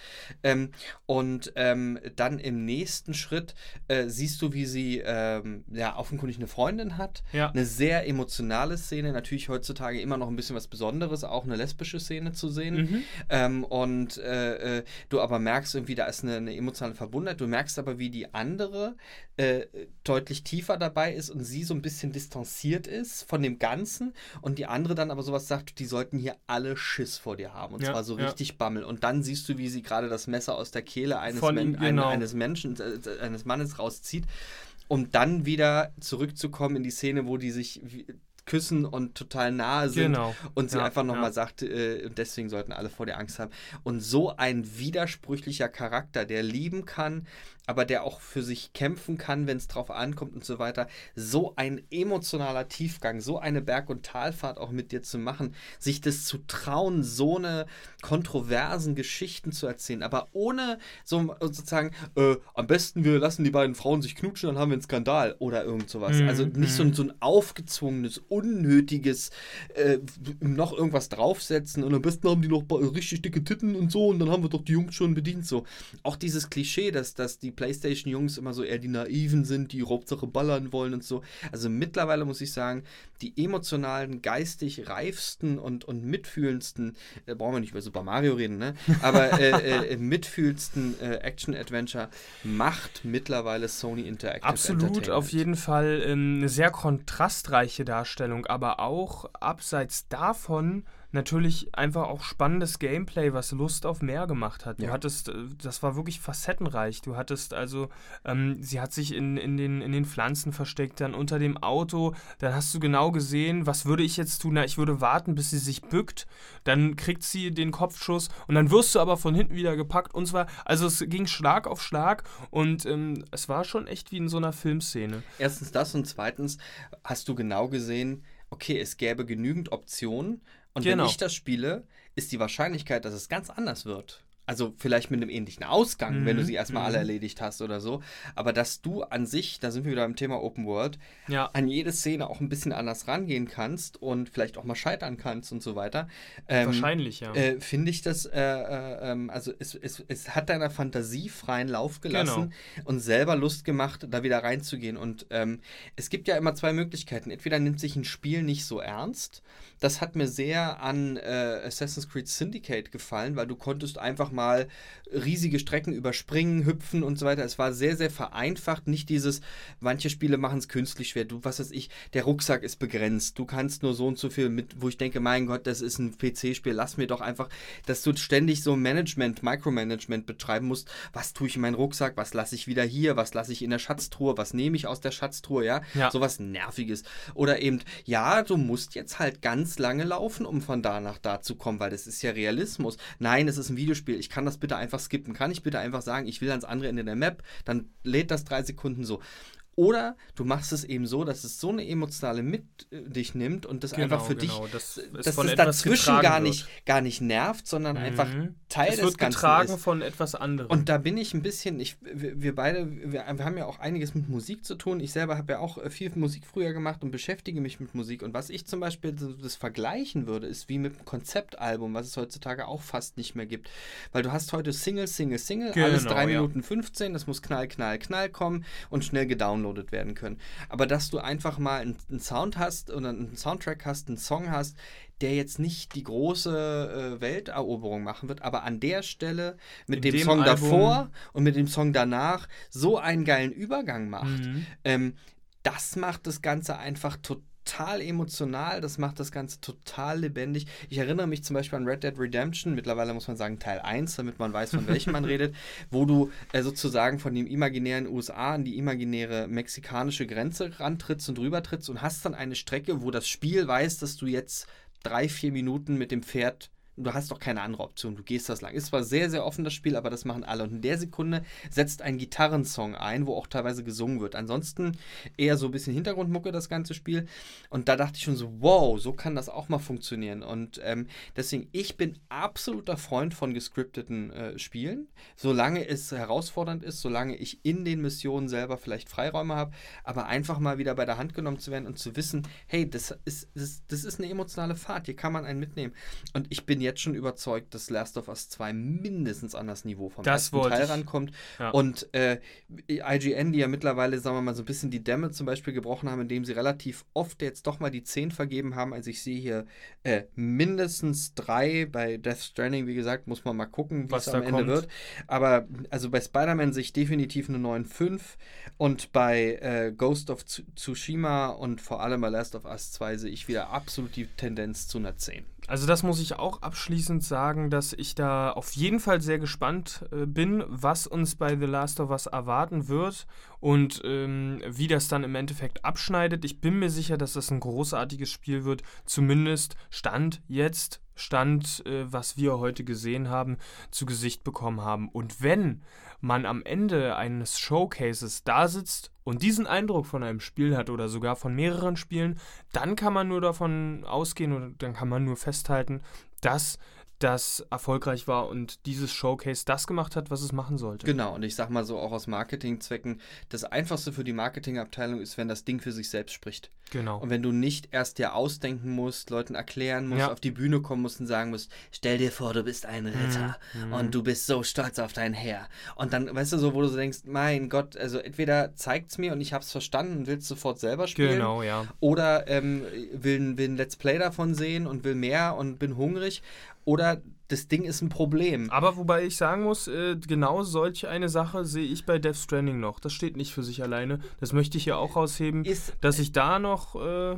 Ähm, und ähm, dann im nächsten Schritt äh, siehst du, wie sie ähm, ja offenkundig eine Freundin hat. Ja. Eine sehr emotionale Szene, natürlich heutzutage immer noch ein bisschen was Besonderes, auch eine lesbische Szene zu sehen. Mhm. Ähm, und äh, äh, du aber merkst irgendwie, da ist eine, eine emotionale Verbundenheit. Du merkst aber, wie die andere äh, deutlich tiefer dabei ist und sie so ein bisschen distanziert ist von dem Ganzen und die andere dann aber sowas sagt, die sollten hier alle Schiss vor dir haben und Ja, zwar so ja. richtig Bammel. Und dann siehst du, wie sie gerade das Messer aus der Kehle eines, Von Men genau. ein, eines Menschen, äh, eines Mannes rauszieht um dann wieder zurückzukommen in die Szene, wo die sich küssen und total nahe sind Genau. und sie Ja, einfach nochmal ja. sagt, äh, und deswegen sollten alle vor dir Angst haben. Und so ein widersprüchlicher Charakter, der lieben kann, aber der auch für sich kämpfen kann, wenn es drauf ankommt und so weiter. So ein emotionaler Tiefgang, so eine Berg- und Talfahrt auch mit dir zu machen, sich das zu trauen, so eine kontroversen Geschichten zu erzählen, aber ohne so sozusagen, äh, am besten wir lassen die beiden Frauen sich knutschen, dann haben wir einen Skandal oder irgend sowas. Mhm, Also nicht so, ein- so ein aufgezwungenes, unnötiges, äh, noch irgendwas draufsetzen und am besten haben die noch richtig dicke Titten und so und dann haben wir doch die Jungs schon bedient. So. Auch dieses Klischee, dass, dass die Playstation-Jungs immer so eher die Naiven sind, die Hauptsache ballern wollen und so. Also mittlerweile muss ich sagen, die emotionalen, geistig reifsten und, und mitfühlendsten, äh, brauchen wir nicht über Super Mario reden, ne? Aber äh, äh, mitfühlendsten äh, Action-Adventure macht mittlerweile Sony Interactive Absolut, auf jeden Fall ähm, eine sehr kontrastreiche Darstellung, aber auch abseits davon natürlich einfach auch spannendes Gameplay, was Lust auf mehr gemacht hat. Du Ja. hattest, äh, das war wirklich facettenreich. Du hattest also, ähm, sie hat sich in, in, den, in den Pflanzen versteckt, dann unter dem Auto, dann hast du genau gesehen, was würde ich jetzt tun? Na, ich würde warten, bis sie sich bückt, dann kriegt sie den Kopfschuss und dann wirst du aber von hinten wieder gepackt und zwar, also es ging Schlag auf Schlag und ähm, es war schon echt wie in so einer Filmszene. Erstens das und zweitens hast du genau gesehen, okay, es gäbe genügend Optionen und Genau. wenn ich das spiele, ist die Wahrscheinlichkeit, dass es ganz anders wird. Also vielleicht mit einem ähnlichen Ausgang, wenn du Mhm, sie erstmal mhm. alle erledigt hast oder so. Aber dass du an sich, da sind wir wieder beim Thema Open World, Ja. an jede Szene auch ein bisschen anders rangehen kannst und vielleicht auch mal scheitern kannst und so weiter. Ähm, Wahrscheinlich, ja. äh, finde ich das, äh, äh, ähm, also es, es, es hat deiner Fantasie freien Lauf gelassen und selber Lust gemacht, da wieder reinzugehen. Und ähm, es gibt ja immer zwei Möglichkeiten. Entweder nimmt sich ein Spiel nicht so ernst. Das hat mir sehr an äh, Assassin's Creed Syndicate gefallen, weil du konntest einfach mal riesige Strecken überspringen, hüpfen und so weiter. Es war sehr, sehr vereinfacht. Nicht dieses, manche Spiele machen es künstlich schwer. Du, was weiß ich, der Rucksack ist begrenzt. Du kannst nur so und so viel mit, wo ich denke, mein Gott, das ist ein PC-Spiel. Lass mir doch einfach, dass du ständig so Management, Micromanagement betreiben musst. Was tue ich in meinen Rucksack? Was lasse ich wieder hier? Was lasse ich in der Schatztruhe? Was nehme ich aus der Schatztruhe? Ja, Ja. sowas Nerviges. Oder eben, ja, du musst jetzt halt ganz lange laufen, um von da nach da zu kommen, weil das ist ja Realismus. Nein, es ist ein Videospiel. Ich kann das bitte einfach skippen. Kann ich bitte einfach sagen, ich will ans andere Ende der Map, dann lädt das drei Sekunden so. Oder du machst es eben so, dass es so eine emotionale mit äh, dich nimmt und das genau, einfach für genau. dich, das dass es dazwischen gar nicht, gar nicht nervt, sondern mhm. einfach Teil es des wird Ganzen getragen ist. von etwas anderem. Und da bin ich ein bisschen, ich, wir, wir beide, wir, wir, haben ja auch einiges mit Musik zu tun. Ich selber habe ja auch äh, viel Musik früher gemacht und beschäftige mich mit Musik. Und was ich zum Beispiel das vergleichen würde, ist wie mit einem Konzeptalbum, was es heutzutage auch fast nicht mehr gibt. Weil du hast heute Single, Single, Single, genau, alles 3 ja. Minuten 15, das muss knall, knall, knall kommen und schnell gedownloadet werden können. Aber dass du einfach mal einen, einen Sound hast oder einen Soundtrack hast, einen Song hast, der jetzt nicht die große äh, Welteroberung machen wird, aber an der Stelle mit dem, dem, Song Album davor und mit dem Song danach so einen geilen Übergang macht. Mhm. Ähm, das macht das Ganze einfach total total emotional, das macht das Ganze total lebendig. Ich erinnere mich zum Beispiel an Red Dead Redemption, mittlerweile muss man sagen Teil 1, damit man weiß, von welchem man redet, wo du äh, sozusagen von dem imaginären USA an die imaginäre mexikanische Grenze rantrittst und rübertrittst und hast dann eine Strecke, wo das Spiel weiß, dass du jetzt drei, vier Minuten mit dem Pferd du hast doch keine andere Option, du gehst das lang. Ist zwar sehr, sehr offen das Spiel, aber das machen alle. Und in der Sekunde setzt ein Gitarrensong ein, wo auch teilweise gesungen wird. Ansonsten eher so ein bisschen Hintergrundmucke das ganze Spiel. Und da dachte ich schon so, wow, so kann das auch mal funktionieren. Und ähm, deswegen, ich bin absoluter Freund von gescripteten äh, Spielen, solange es herausfordernd ist, solange ich in den Missionen selber vielleicht Freiräume habe, aber einfach mal wieder bei der Hand genommen zu werden und zu wissen, hey, das ist, das, das ist eine emotionale Fahrt, hier kann man einen mitnehmen. Und ich bin jetzt jetzt schon überzeugt, dass Last of Us 2 mindestens an das Niveau vom das ersten Teil ich. rankommt. Ja. Und äh, IGN, die ja mittlerweile, sagen wir mal, so ein bisschen die Dämme zum Beispiel gebrochen haben, indem sie relativ oft jetzt doch mal die 10 vergeben haben. Also ich sehe hier äh, mindestens 3 bei Death Stranding, wie gesagt, muss man mal gucken, wie es am Ende kommt. wird. Aber also bei Spider-Man sehe ich definitiv eine 9,5 und bei äh, Ghost of Tsushima und vor allem bei Last of Us 2 sehe ich wieder absolut die Tendenz zu einer 10. Also das muss ich auch abschließend sagen, dass ich da auf jeden Fall sehr gespannt äh, bin, was uns bei The Last of Us erwarten wird und ähm, wie das dann im Endeffekt abschneidet. Ich bin mir sicher, dass das ein großartiges Spiel wird. Zumindest Stand jetzt, Stand, äh, was wir heute gesehen haben, zu Gesicht bekommen haben. Und wenn man am Ende eines Showcases da sitzt und diesen Eindruck von einem Spiel hat oder sogar von mehreren Spielen, dann kann man nur davon ausgehen oder dann kann man nur festhalten, dass das erfolgreich war und dieses Showcase das gemacht hat, was es machen sollte. Genau, und ich sag mal so auch aus Marketingzwecken, das einfachste für die Marketingabteilung ist, wenn das Ding für sich selbst spricht. Genau. Und wenn du nicht erst dir ausdenken musst, Leuten erklären musst, ja. auf die Bühne kommen musst und sagen musst, stell dir vor, du bist ein Ritter mhm. und du bist so stolz auf dein Heer. Und dann, weißt du, so, wo du so denkst, mein Gott, also entweder zeigt es mir und ich hab's verstanden und willst sofort selber spielen. Genau, ja. Oder ähm, will, will ein Let's Play davon sehen und will mehr und bin hungrig oder das Ding ist ein Problem. Aber wobei ich sagen muss, äh, genau solch eine Sache sehe ich bei Death Stranding noch. Das steht nicht für sich alleine. Das möchte ich hier auch rausheben, ist, dass ich da noch. Äh,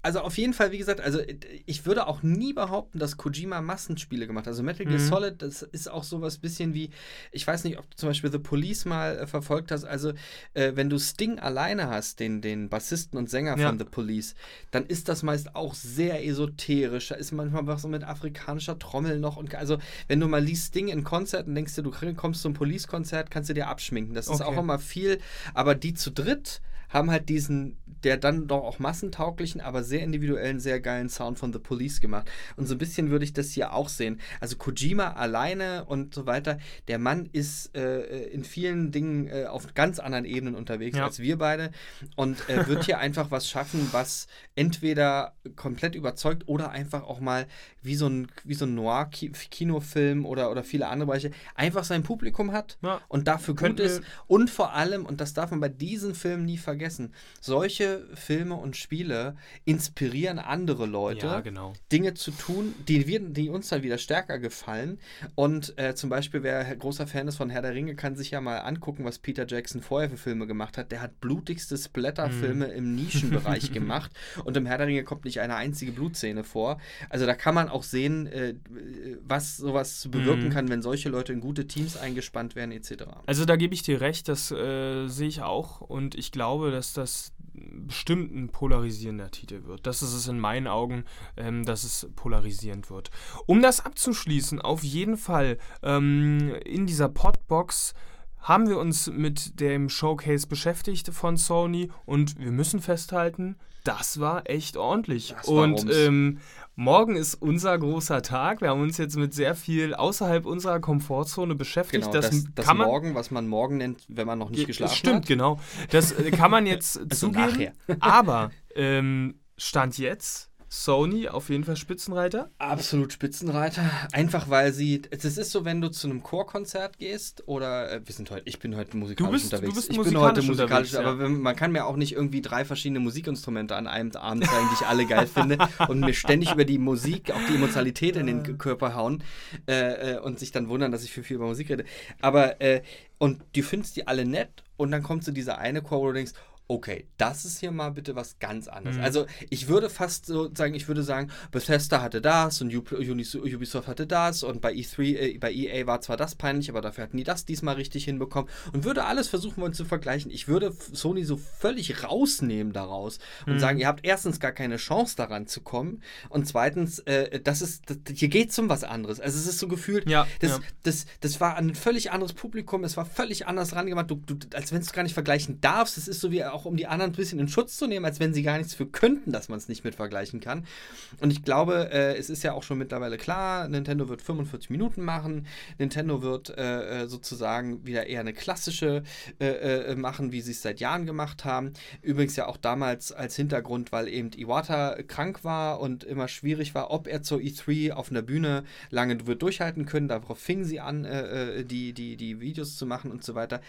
also auf jeden Fall, wie gesagt, also ich würde auch nie behaupten, dass Kojima Massenspiele gemacht hat. Also Metal Gear mhm. Solid, das ist auch sowas bisschen wie, ich weiß nicht, ob du zum Beispiel The Police mal äh, verfolgt hast. Also äh, wenn du Sting alleine hast, den, den Bassisten und Sänger ja. von The Police, dann ist das meist auch sehr esoterisch. Da ist manchmal was so mit afrikanischer Trommel noch. Und also wenn du mal liest Sting in Konzerten, denkst du, du kommst zum Police-Konzert, kannst du dir abschminken. Das ist okay. auch immer viel. Aber die zu dritt haben halt diesen, der dann doch auch massentauglichen, aber sehr individuellen, sehr geilen Sound von The Police gemacht. Und so ein bisschen würde ich das hier auch sehen. Also Kojima alleine und so weiter, der Mann ist äh, in vielen Dingen äh, auf ganz anderen Ebenen unterwegs ja. als wir beide und äh, wird hier einfach was schaffen, was entweder komplett überzeugt oder einfach auch mal wie so ein, wie so ein Noir-Kinofilm oder, oder viele andere Bereiche einfach sein Publikum hat ja. und dafür gut ist. Und vor allem, und das darf man bei diesen Filmen nie vergessen, vergessen, solche Filme und Spiele inspirieren andere Leute, ja, genau. Dinge zu tun, die, wir, die uns dann wieder stärker gefallen. Und äh, zum Beispiel, wer großer Fan ist von Herr der Ringe, kann sich ja mal angucken, was Peter Jackson vorher für Filme gemacht hat. Der hat blutigste Splatter-Filme mm. im Nischenbereich gemacht. Und im Herr der Ringe kommt nicht eine einzige Blutszene vor. Also da kann man auch sehen, äh, was sowas bewirken mm. kann, wenn solche Leute in gute Teams eingespannt werden, etc. Also da gebe ich dir recht, das äh, sehe ich auch. Und ich glaube, dass das bestimmt ein polarisierender Titel wird. Das ist es in meinen Augen, ähm, dass es polarisierend wird. Um das abzuschließen, auf jeden Fall ähm, in dieser Podbox haben wir uns mit dem Showcase beschäftigt von Sony und wir müssen festhalten, das war echt ordentlich. Das und ähm, morgen ist unser großer Tag. Wir haben uns jetzt mit sehr viel außerhalb unserer Komfortzone beschäftigt. Genau, das, das, das kann man, Morgen, was man morgen nennt, wenn man noch nicht geschlafen Stimmt, hat. genau. Das äh, kann man jetzt Also zugeben. nachher. aber ähm, Stand jetzt, Sony auf jeden Fall Spitzenreiter. Absolut Spitzenreiter. Einfach weil sie. Es ist so, wenn du zu einem Chorkonzert gehst oder äh, wir sind heute, ich bin heute musikalisch bist- du unterwegs. bist ich bin heute musikalisch musikalisch, unterwegs, aber man kann mir auch nicht irgendwie drei verschiedene Musikinstrumente an einem Abend zeigen, die ich alle geil finde und mir ständig über die Musik, auch die Emotionalität in den Körper hauen äh, äh, und sich dann wundern, dass ich viel, viel über Musik rede. Aber äh, und du findest die alle nett und dann kommt so dieser eine Chor, wo du denkst, okay, das ist hier mal bitte was ganz anderes. Mhm. Also ich würde fast so sagen, ich würde sagen, Bethesda hatte das und Ubisoft hatte das und bei E3, äh, bei EA war zwar das peinlich, aber dafür hatten die das diesmal richtig hinbekommen und würde alles versuchen wollen zu vergleichen. Ich würde Sony so völlig rausnehmen daraus und Mhm. sagen, ihr habt erstens gar keine Chance daran zu kommen und zweitens, äh, das ist, das, hier geht es um was anderes. Also es ist so gefühlt, Ja, das, ja. das, das war ein völlig anderes Publikum, es war völlig anders rangemacht, du, du, als wenn du es gar nicht vergleichen darfst. Es ist so wie auch um die anderen ein bisschen in Schutz zu nehmen, als wenn sie gar nichts für könnten, dass man es nicht mit vergleichen kann. Und ich glaube, äh, es ist ja auch schon mittlerweile klar, Nintendo wird 45 Minuten machen, Nintendo wird äh, äh, sozusagen wieder eher eine klassische äh, äh, machen, wie sie es seit Jahren gemacht haben. Übrigens ja auch damals als Hintergrund, weil eben Iwata krank war und immer schwierig war, ob er zur E3 auf einer Bühne lange wird durchhalten können. Darauf fingen sie an, äh, die, die, die Videos zu machen und so weiter.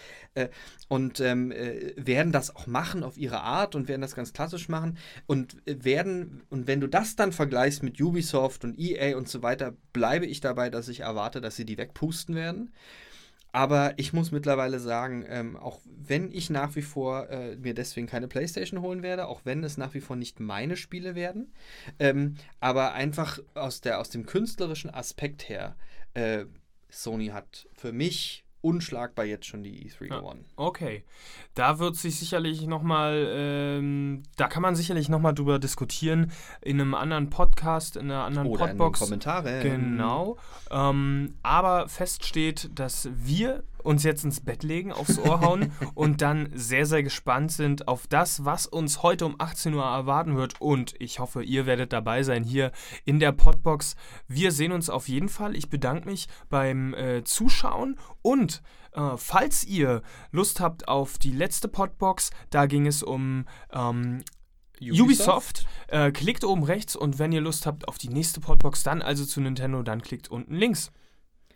Und ähm, äh, werden das auch machen auf ihre Art und werden das ganz klassisch machen und werden, und wenn du das dann vergleichst mit Ubisoft und EA und so weiter, bleibe ich dabei, dass ich erwarte, dass sie die wegpusten werden. Aber ich muss mittlerweile sagen, ähm, auch wenn ich nach wie vor äh, mir deswegen keine Playstation holen werde, auch wenn es nach wie vor nicht meine Spiele werden, ähm, aber einfach aus, der, aus dem künstlerischen Aspekt her, äh, Sony hat für mich unschlagbar jetzt schon die E3 Ja. gewonnen. Okay, da wird sich sicherlich nochmal, ähm, da kann man sicherlich nochmal drüber diskutieren in einem anderen Podcast, in einer anderen Oder in den Podbox. Kommentaren. Genau. Ähm, aber fest steht, dass wir uns jetzt ins Bett legen, aufs Ohr hauen und dann sehr, sehr gespannt sind auf das, was uns heute um 18 Uhr erwarten wird. Und ich hoffe, ihr werdet dabei sein hier in der Podbox. Wir sehen uns auf jeden Fall. Ich bedanke mich beim äh, Zuschauen und äh, falls ihr Lust habt auf die letzte Podbox, da ging es um ähm, Ubisoft. Äh, klickt oben rechts und wenn ihr Lust habt auf die nächste Podbox, dann also zu Nintendo, dann klickt unten links.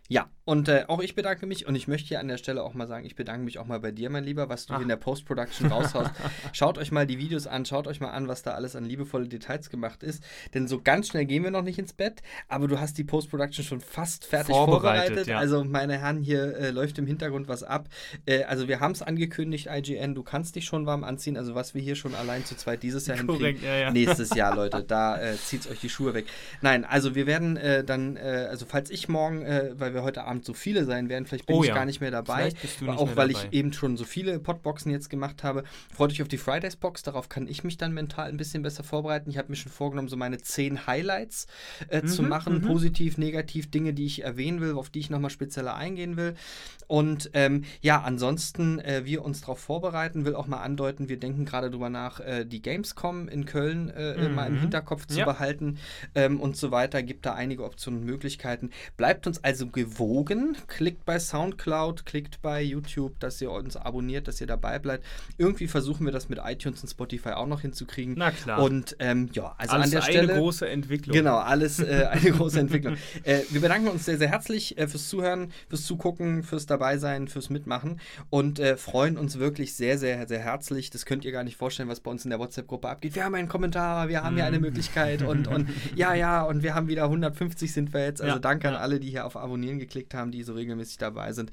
Ja, und äh, auch ich bedanke mich und ich möchte hier an der Stelle auch mal sagen, ich bedanke mich auch mal bei dir, mein Lieber, was du Ach. in der Post-Production raushaust. schaut euch mal die Videos an, schaut euch mal an, was da alles an liebevolle Details gemacht ist. Denn so ganz schnell gehen wir noch nicht ins Bett, aber du hast die Post-Production schon fast fertig Vorbereitet, vorbereitet. ja. Also, meine Herren, hier äh, läuft im Hintergrund was ab. Äh, also, wir haben es angekündigt, IGN, du kannst dich schon warm anziehen. Also, was wir hier schon allein zu zweit dieses Jahr hinkriegen. Ja, ja. Nächstes Jahr, Leute, da äh, zieht euch die Schuhe weg. Nein, also wir werden äh, dann, äh, also falls ich morgen, äh, weil wir heute Abend so viele sein werden, vielleicht bin Oh ich ja. gar nicht mehr dabei. Nicht auch mehr weil dabei. ich eben schon so viele Podboxen jetzt gemacht habe. Freut euch auf die Fridays-Box, darauf kann ich mich dann mental ein bisschen besser vorbereiten. Ich habe mir schon vorgenommen, so meine zehn Highlights äh, zu Mhm, machen, mhm. positiv, negativ, Dinge, die ich erwähnen will, auf die ich nochmal spezieller eingehen will. Und ähm, ja, ansonsten äh, wir uns darauf vorbereiten, will auch mal andeuten, wir denken gerade drüber nach, äh, die Gamescom in Köln äh, Mhm. mal im Hinterkopf zu Ja. behalten ähm, und so weiter. Gibt da einige Optionen und Möglichkeiten. Bleibt uns also gewogen. Klickt bei Soundcloud, klickt bei YouTube, dass ihr uns abonniert, dass ihr dabei bleibt. Irgendwie versuchen wir das mit iTunes und Spotify auch noch hinzukriegen. Na klar. Und ähm, ja, also Alles an der eine Stelle. große Entwicklung. Genau, alles äh, eine große Entwicklung. Äh, wir bedanken uns sehr, sehr herzlich äh, fürs Zuhören, fürs Zugucken, fürs Dabeisein, fürs Mitmachen und äh, freuen uns wirklich sehr, sehr, sehr herzlich. Das könnt ihr gar nicht vorstellen, was bei uns in der WhatsApp-Gruppe abgeht. Wir haben einen Kommentar, wir haben hier eine Möglichkeit und, und ja, ja, und wir haben wieder 150 sind wir jetzt. Also Ja, danke an ja. alle, die hier auf Abonnieren geklickt haben, die so regelmäßig dabei sind.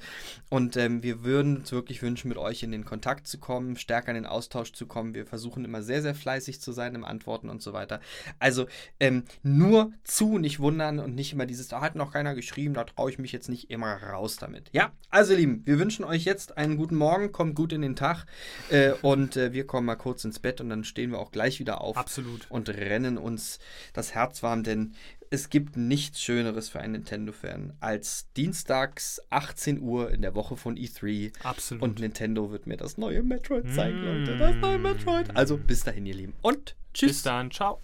Und ähm, wir würden uns wirklich wünschen, mit euch in den Kontakt zu kommen, stärker in den Austausch zu kommen. Wir versuchen immer sehr, sehr fleißig zu sein im Antworten und so weiter. Also ähm, nur zu, nicht wundern und nicht immer dieses, da hat noch keiner geschrieben, da traue ich mich jetzt nicht immer raus damit. Ja, also ihr Lieben, wir wünschen euch jetzt einen guten Morgen, kommt gut in den Tag äh, und äh, wir kommen mal kurz ins Bett und dann stehen wir auch gleich wieder auf Absolut. und rennen uns das Herz warm, denn es gibt nichts Schöneres für einen Nintendo-Fan als dienstags 18 Uhr in der Woche von E3. Absolut. Und Nintendo wird mir das neue Metroid zeigen, Leute. Das neue Metroid. Also bis dahin, ihr Lieben. Und tschüss. Bis dann. Ciao.